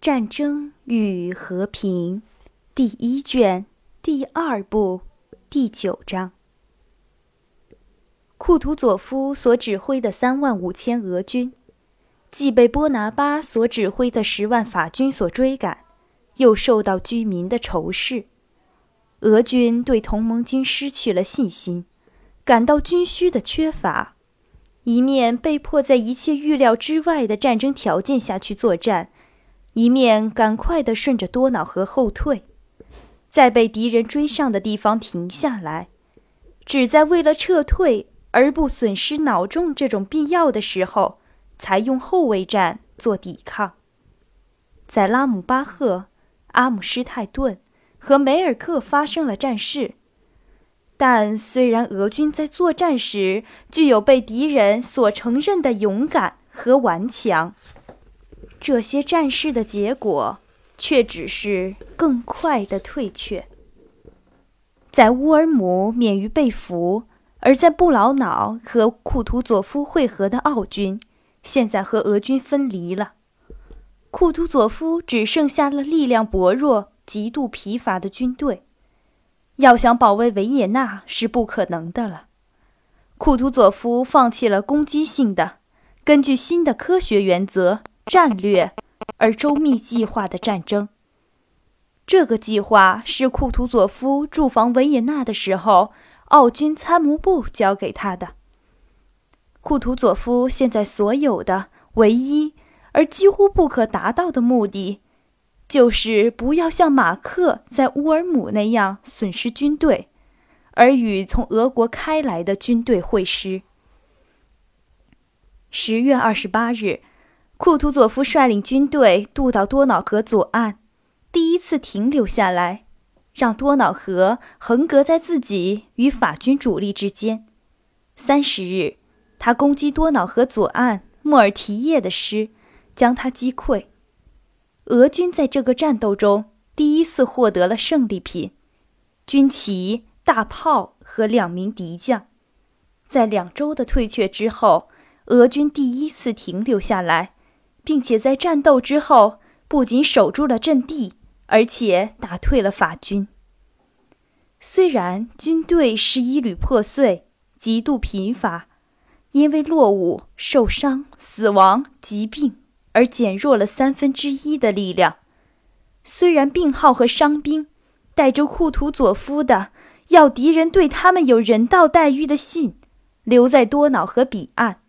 战争与和平，第一卷第二部第九章。库图佐夫所指挥的三万五千俄军，既被波拿巴所指挥的十万法军所追赶，又受到居民的仇视。俄军对同盟军失去了信心，感到军需的缺乏，一面被迫在一切预料之外的战争条件下去作战。一面赶快地顺着多瑙河后退，在被敌人追上的地方停下来，只在为了撤退而不损失脑重这种必要的时候，才用后卫战做抵抗。在拉姆巴赫、阿姆施泰顿和梅尔克发生了战事，但虽然俄军在作战时具有被敌人所承认的勇敢和顽强。这些战事的结果，却只是更快的退却。在乌尔姆免于被俘，而在布劳瑙和库图佐夫会合的奥军，现在和俄军分离了。库图佐夫只剩下了力量薄弱、极度疲乏的军队，要想保卫维也纳是不可能的了。库图佐夫放弃了攻击性的，根据新的科学原则。战略而周密计划的战争。这个计划是库图佐夫驻防维也纳的时候，奥军参谋部交给他的。库图佐夫现在所有的唯一而几乎不可达到的目的，就是不要像马克在乌尔姆那样损失军队，而与从俄国开来的军队会师。十月二十八日。库图佐夫率领军队渡到多瑙河左岸，第一次停留下来，让多瑙河横隔在自己与法军主力之间。三十日，他攻击多瑙河左岸莫尔提耶的师，将他击溃。俄军在这个战斗中第一次获得了胜利品：军旗、大炮和两名敌将。在两周的退却之后，俄军第一次停留下来。并且在战斗之后，不仅守住了阵地，而且打退了法军。虽然军队是一缕破碎、极度贫乏，因为落伍、受伤、死亡、疾病而减弱了三分之一的力量；虽然病号和伤兵带着库图佐夫的要敌人对他们有人道待遇的信留在多瑙河彼岸。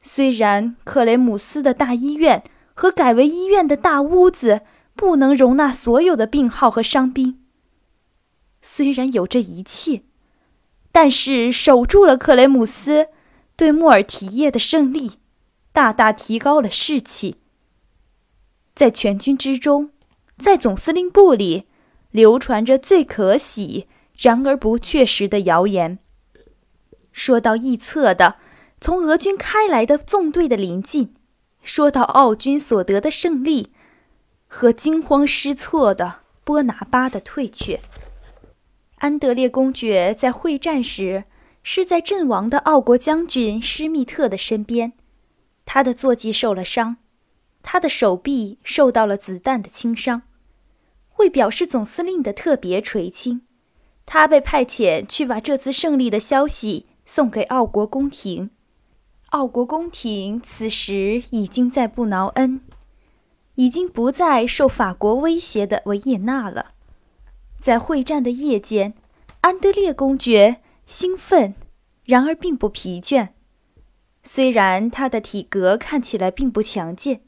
虽然克雷姆斯的大医院和改为医院的大屋子不能容纳所有的病号和伤兵，虽然有这一切，但是守住了克雷姆斯，对穆尔提耶的胜利，大大提高了士气。在全军之中，在总司令部里，流传着最可喜然而不确实的谣言，说到臆测的。从俄军开来的纵队的临近，说到奥军所得的胜利，和惊慌失措的波拿巴的退却。安德烈公爵在会战时是在阵亡的奥国将军施密特的身边，他的坐骑受了伤，他的手臂受到了子弹的轻伤。为表示总司令的特别垂青，他被派遣去把这次胜利的消息送给奥国宫廷。奥国宫廷此时已经在布劳恩，已经不再受法国威胁的维也纳了。在会战的夜间，安德烈公爵兴奋，然而并不疲倦。虽然他的体格看起来并不强健，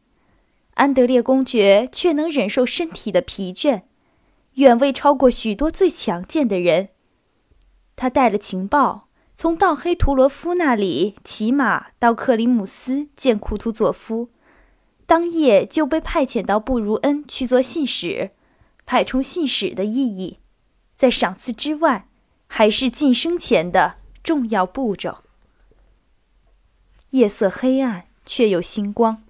安德烈公爵却能忍受身体的疲倦，远未超过许多最强健的人。他带了情报。从道黑图罗夫那里骑马到克里姆斯见库图佐夫，当夜就被派遣到布如恩去做信使。派充信使的意义，在赏赐之外，还是晋升前的重要步骤。夜色黑暗，却有星光。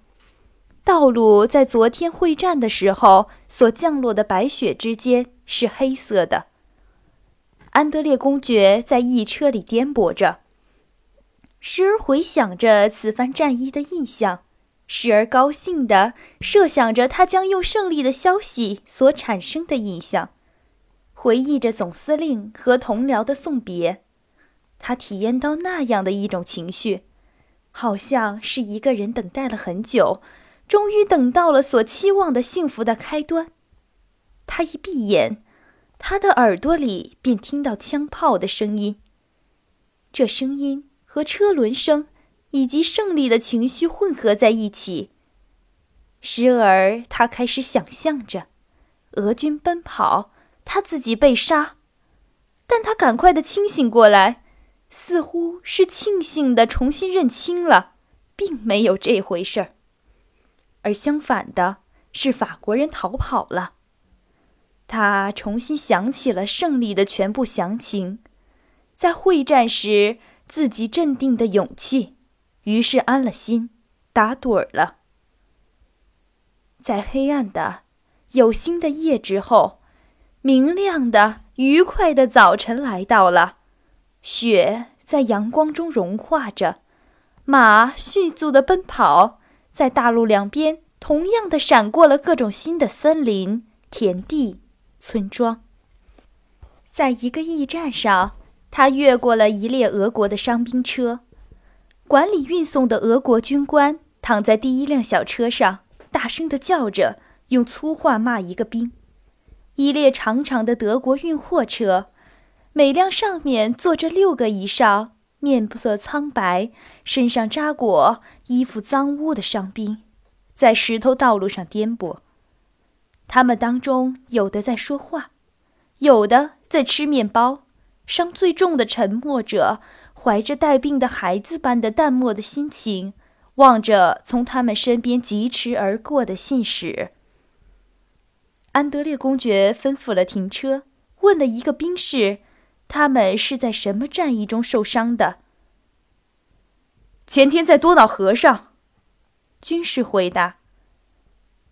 道路在昨天会战的时候所降落的白雪之间是黑色的。安德烈公爵在驿车里颠簸着，时而回想着此番战役的印象，时而高兴地设想着他将用胜利的消息所产生的印象，回忆着总司令和同僚的送别。他体验到那样的一种情绪，好像是一个人等待了很久，终于等到了所期望的幸福的开端。他一闭眼，他的耳朵里便听到枪炮的声音。这声音和车轮声。以及胜利的情绪混合在一起。时而，他开始想象着俄军奔跑，他自己被杀，但他赶快的清醒过来，似乎是庆幸的重新认清了，并没有这回事儿。而相反的是，法国人逃跑了。他重新想起了胜利的全部详情，在会战时自己镇定的勇气。于是安了心，打盹儿了。在黑暗的、有星的夜之后，明亮的、愉快的早晨来到了。雪在阳光中融化着，马迅速的奔跑，在大路两边同样的闪过了各种新的森林、田地、村庄。在一个驿站上，他越过了一列俄国的伤兵车。管理运送的俄国军官躺在第一辆小车上，大声地叫着，用粗话骂一个兵。一列长长的德国运货车，每辆上面坐着六个以上面色苍白、身上扎裹、衣服脏污的伤兵，在石头道路上颠簸。他们当中有的在说话，有的在吃面包，伤最重的沉默者。怀着带病的孩子般的淡漠的心情，望着从他们身边疾驰而过的信使。安德烈公爵吩咐了停车，问了一个兵士：“他们是在什么战役中受伤的？”前天在多瑙河上，军士回答。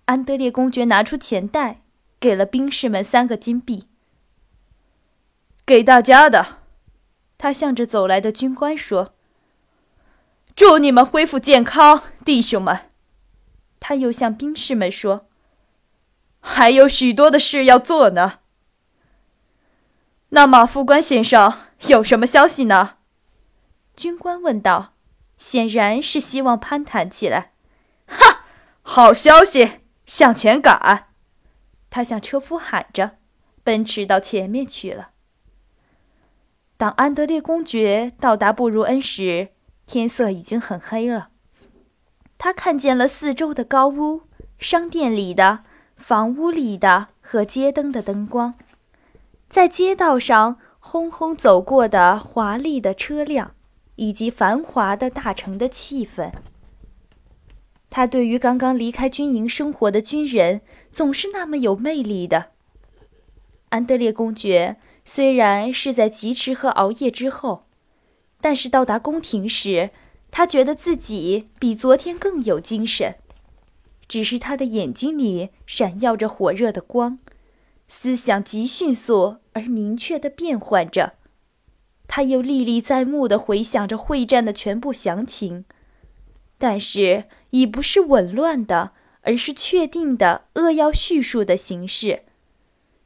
安德烈公爵拿出钱袋，给了兵士们三个金币。给大家的。他向着走来的军官说：“祝你们恢复健康，弟兄们。”他又向兵士们说：“还有许多的事要做呢。”那马，副官先生有什么消息呢？军官问道，显然是希望攀谈起来。“哈，好消息，向前赶！”他向车夫喊着，奔驰到前面去了。当安德烈公爵到达布如恩时，天色已经很黑了。他看见了四周的高屋、商店里的、房屋里的和街灯的灯光，在街道上轰轰走过的华丽的车辆，以及繁华的大城的气氛。他对于刚刚离开军营生活的军人，总是那么有魅力的。安德烈公爵。虽然是在疾驰和熬夜之后，但是到达宫廷时，他觉得自己比昨天更有精神。只是他的眼睛里闪耀着火热的光，思想极迅速而明确地变换着。他又历历在目地回想着会战的全部详情，但是已不是紊乱的，而是确定的扼要叙述的形式。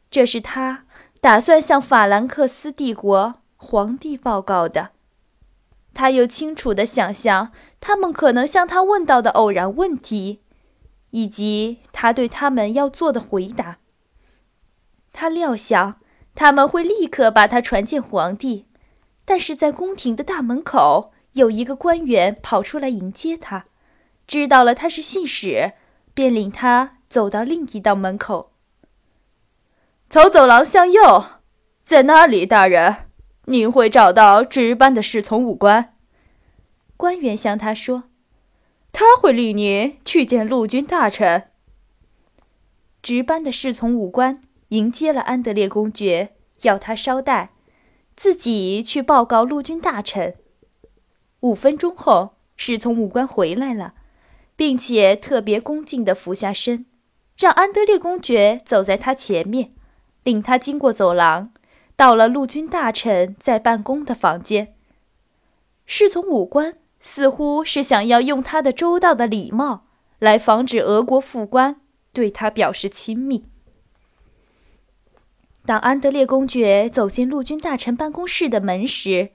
这是他。打算向法兰克斯帝国皇帝报告的，他又清楚地想象他们可能向他问到的偶然问题，以及他对他们要做的回答。他料想他们会立刻把他传见皇帝，但是在宫廷的大门口有一个官员跑出来迎接他，知道了他是信使，便领他走到另一道门口。从走廊向右，在那里，大人，您会找到值班的侍从武官。官员向他说：“他会领您去见陆军大臣。”值班的侍从武官迎接了安德烈公爵，要他稍待，自己去报告陆军大臣。五分钟后，侍从武官回来了，并且特别恭敬地俯下身，让安德烈公爵走在他前面。领他经过走廊，到了陆军大臣在办公的房间。侍从武官似乎是想要用他的周到的礼貌来防止俄国副官对他表示亲密。当安德烈公爵走进陆军大臣办公室的门时，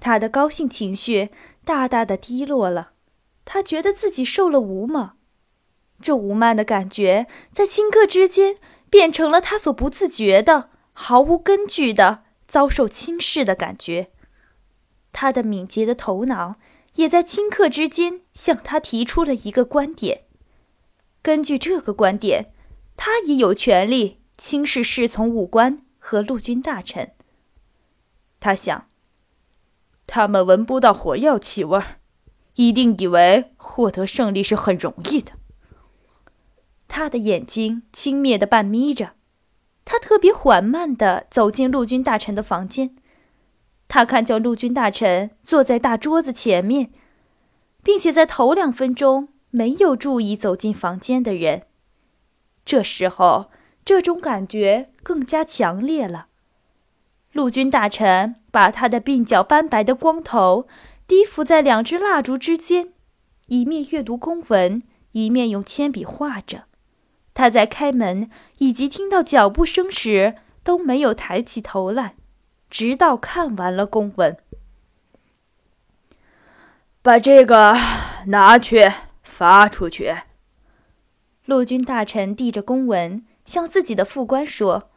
他的高兴情绪大大的低落了。他觉得自己受了侮辱，这无慢的感觉在顷刻之间变成了他所不自觉的、毫无根据的遭受轻视的感觉。他的敏捷的头脑也在顷刻之间向他提出了一个观点。根据这个观点，他也有权利轻视侍从武官和陆军大臣。他想，他们闻不到火药气味。一定以为获得胜利是很容易的。他的眼睛轻蔑的半眯着，他特别缓慢地走进陆军大臣的房间。他看见陆军大臣坐在大桌子前面，并且在头两分钟没有注意走进房间的人。这时候，这种感觉更加强烈了。陆军大臣把他的鬓角斑白的光头。低伏在两支蜡烛之间，一面阅读公文，一面用铅笔画着。他在开门以及听到脚步声时都没有抬起头来，直到看完了公文。把这个拿去发出去。陆军大臣递着公文向自己的副官说，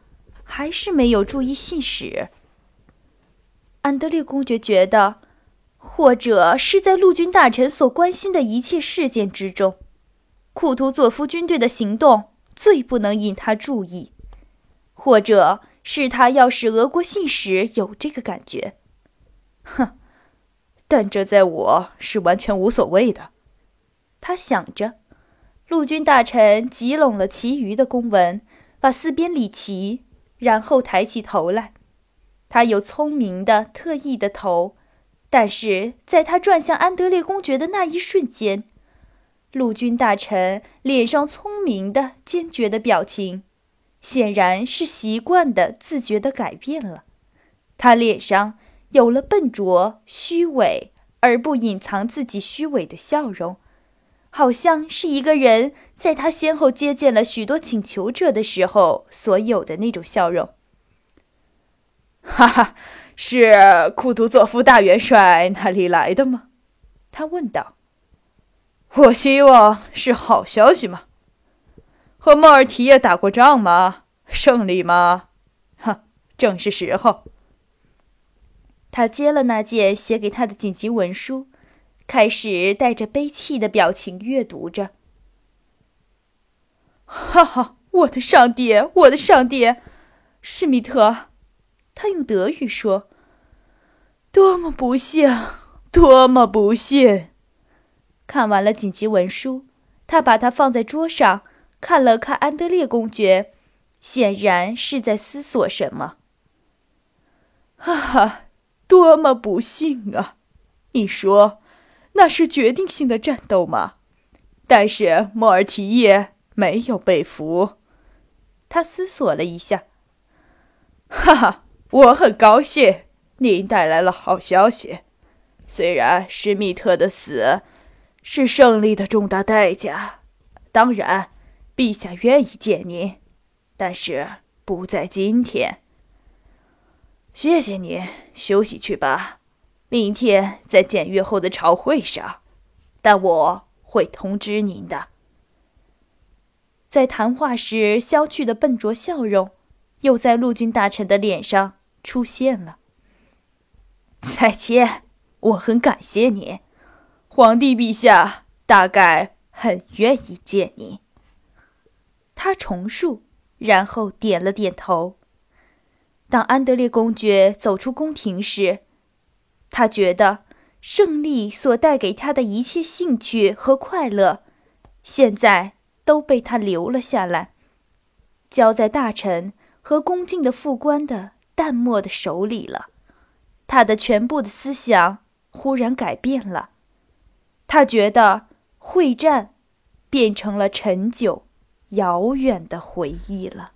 还是没有注意信使。安德烈公爵觉得。或者是在陆军大臣所关心的一切事件之中，库图佐夫军队的行动最不能引他注意，或者是他要使俄国信使有这个感觉。哼，但这在我是完全无所谓的。他想着，陆军大臣集拢了其余的公文，把四边里奇，然后抬起头来。他有聪明的、特异的头。但是在他转向安德烈公爵的那一瞬间，陆军大臣脸上聪明的、坚决的表情，显然是习惯的、自觉的改变了。他脸上有了笨拙、虚伪而不隐藏自己虚伪的笑容，好像是一个人在他先后接见了许多请求者的时候所有的那种笑容。哈哈。是库图佐夫大元帅那里来的吗？他问道。我希望是好消息吗？和莫尔提耶打过仗吗？胜利吗？哈，正是时候。他接了那件写给他的紧急文书，开始带着悲戚的表情阅读着。哈哈，我的上帝，我的上帝，施密特。他用德语说：“多么不幸，多么不幸！”看完了紧急文书，他把它放在桌上，看了看安德烈公爵，显然是在思索什么。哈哈，多么不幸啊！你说，那是决定性的战斗吗？但是莫尔提耶没有被俘。他思索了一下，哈哈。我很高兴您带来了好消息。虽然施密特的死是胜利的重大代价，当然，陛下愿意见您，但是不在今天。谢谢您，休息去吧。明天在检阅后的朝会上，但我会通知您的。在谈话时消去的笨拙笑容，又在陆军大臣的脸上。出现了。再见，我很感谢你，皇帝陛下大概很愿意见你。他重述，然后点了点头。当安德烈公爵走出宫廷时，他觉得胜利所带给他的一切兴趣和快乐，现在都被他留了下来，交在大臣和恭敬的副官的。淡漠的手里了，他的全部的思想忽然改变了，他觉得会战变成了陈旧、遥远的回忆了。